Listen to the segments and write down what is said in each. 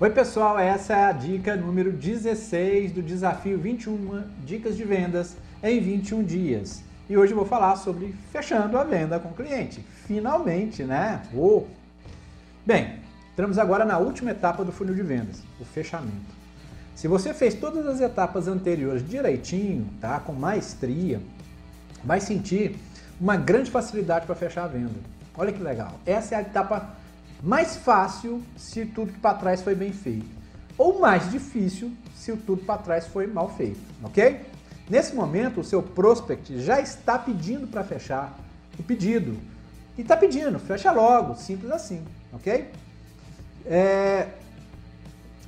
Oi pessoal, essa é a dica número 16 do desafio 21 dicas de vendas em 21 dias. E hoje eu vou falar sobre fechando a venda com o cliente. Finalmente, né? Oh. Bem, entramos agora na última etapa do funil de vendas, o fechamento. Se você fez todas as etapas anteriores direitinho, tá? Com maestria, vai sentir uma grande facilidade para fechar a venda. Olha que legal. Essa é a etapa mais fácil se tudo que para trás foi bem feito, ou mais difícil se o tudo para trás foi mal feito, ok? Nesse momento, o seu prospect já está pedindo para fechar o pedido. E está pedindo, fecha logo, simples assim, ok? É...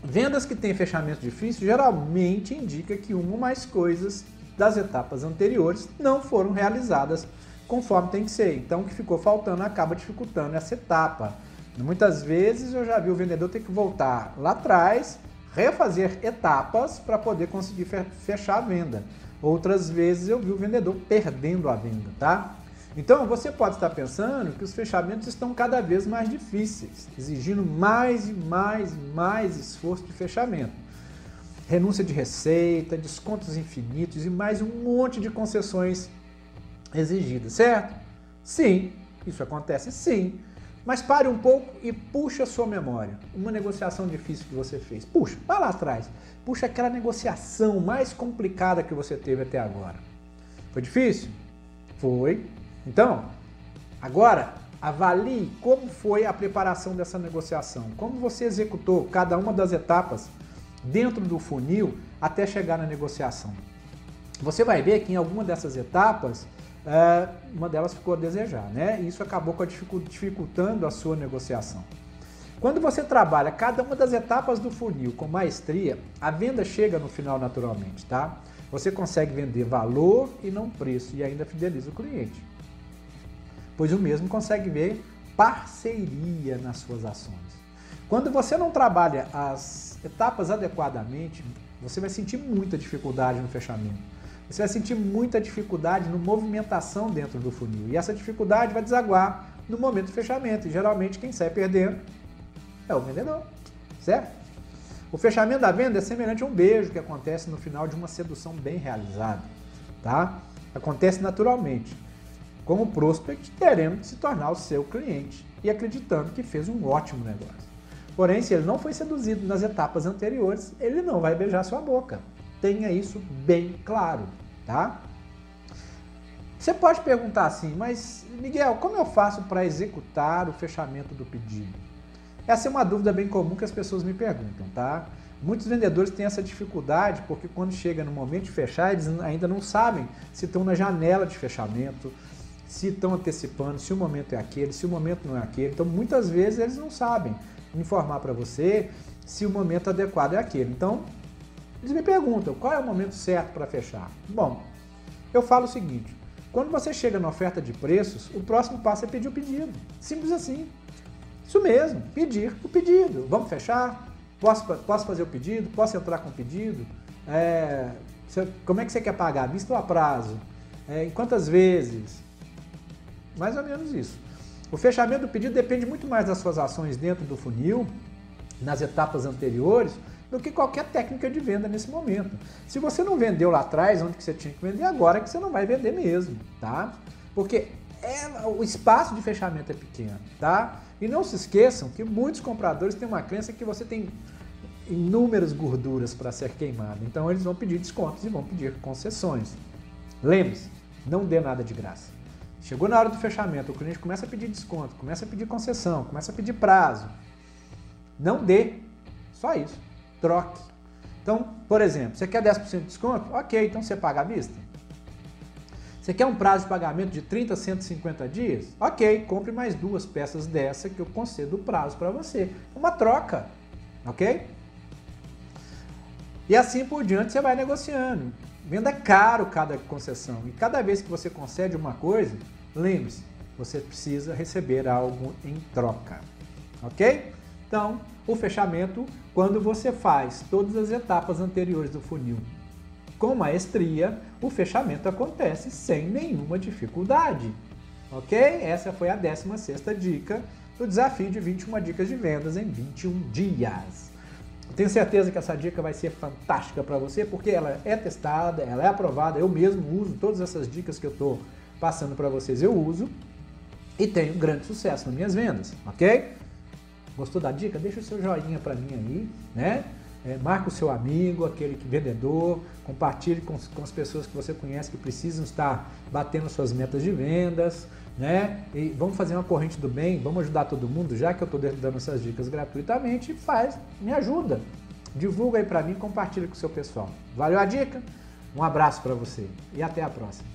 Vendas que têm fechamento difícil geralmente indica que uma ou mais coisas das etapas anteriores não foram realizadas conforme tem que ser. Então, o que ficou faltando acaba dificultando essa etapa. Muitas vezes eu já vi o vendedor ter que voltar lá atrás, refazer etapas para poder conseguir fechar a venda. Outras vezes eu vi o vendedor perdendo a venda, tá? Então você pode estar pensando que os fechamentos estão cada vez mais difíceis, exigindo mais e mais e mais esforço de fechamento. Renúncia de receita, descontos infinitos e mais um monte de concessões exigidas, certo? Sim, isso acontece sim. Mas pare um pouco e puxa a sua memória. Uma negociação difícil que você fez. Puxa, vai lá atrás. Puxa aquela negociação mais complicada que você teve até agora. Foi difícil? Foi. Então, agora avalie como foi a preparação dessa negociação. Como você executou cada uma das etapas dentro do funil até chegar na negociação. Você vai ver que em alguma dessas etapas uma delas ficou a desejar, né? Isso acabou dificultando a sua negociação. Quando você trabalha cada uma das etapas do funil com maestria, a venda chega no final naturalmente, tá? Você consegue vender valor e não preço e ainda fideliza o cliente. Pois o mesmo consegue ver parceria nas suas ações. Quando você não trabalha as etapas adequadamente, você vai sentir muita dificuldade no fechamento você vai sentir muita dificuldade no movimentação dentro do funil. E essa dificuldade vai desaguar no momento do fechamento. E geralmente quem sai perdendo é o vendedor, certo? O fechamento da venda é semelhante a um beijo que acontece no final de uma sedução bem realizada, tá? Acontece naturalmente, com o prospect querendo se tornar o seu cliente e acreditando que fez um ótimo negócio. Porém, se ele não foi seduzido nas etapas anteriores, ele não vai beijar sua boca. Tenha isso bem claro, tá? Você pode perguntar assim, mas Miguel, como eu faço para executar o fechamento do pedido? Essa é uma dúvida bem comum que as pessoas me perguntam, tá? Muitos vendedores têm essa dificuldade porque quando chega no momento de fechar, eles ainda não sabem se estão na janela de fechamento, se estão antecipando, se o momento é aquele, se o momento não é aquele. Então, muitas vezes eles não sabem informar para você se o momento adequado é aquele. Então, eles me perguntam qual é o momento certo para fechar. Bom, eu falo o seguinte: quando você chega na oferta de preços, o próximo passo é pedir o pedido. Simples assim. Isso mesmo, pedir o pedido. Vamos fechar? Posso, posso fazer o pedido? Posso entrar com o pedido? É, como é que você quer pagar? Visto a prazo? É, em quantas vezes? Mais ou menos isso. O fechamento do pedido depende muito mais das suas ações dentro do funil, nas etapas anteriores, do que qualquer técnica de venda nesse momento. Se você não vendeu lá atrás, onde que você tinha que vender, agora é que você não vai vender mesmo, tá? Porque é, o espaço de fechamento é pequeno, tá? E não se esqueçam que muitos compradores têm uma crença que você tem inúmeras gorduras para ser queimado. Então eles vão pedir descontos e vão pedir concessões. Lembre-se, não dê nada de graça. Chegou na hora do fechamento, o cliente começa a pedir desconto, começa a pedir concessão, começa a pedir prazo. Não dê, só isso troque. Então, por exemplo, você quer 10% de desconto? Ok, então você paga à vista. Você quer um prazo de pagamento de 30 a 150 dias? Ok, compre mais duas peças dessa que eu concedo o prazo para você. Uma troca, ok? E assim por diante você vai negociando. Venda caro cada concessão. E cada vez que você concede uma coisa, lembre-se, você precisa receber algo em troca. Ok? Então, o fechamento, quando você faz todas as etapas anteriores do funil com maestria, o fechamento acontece sem nenhuma dificuldade. Ok? Essa foi a 16ª dica do desafio de 21 dicas de vendas em 21 dias. tenho certeza que essa dica vai ser fantástica para você, porque ela é testada, ela é aprovada. Eu mesmo uso todas essas dicas que eu estou passando para vocês, eu uso e tenho grande sucesso nas minhas vendas, ok? Gostou da dica? Deixa o seu joinha para mim aí, né? É, marca o seu amigo, aquele que vendedor, compartilhe com, com, as pessoas que você conhece que precisam estar batendo suas metas de vendas, né? E vamos fazer uma corrente do bem, vamos ajudar todo mundo, já que eu estou dando essas dicas gratuitamente, faz, me ajuda. Divulga aí para mim, compartilha com o seu pessoal. Valeu a dica? Um abraço para você e até a próxima.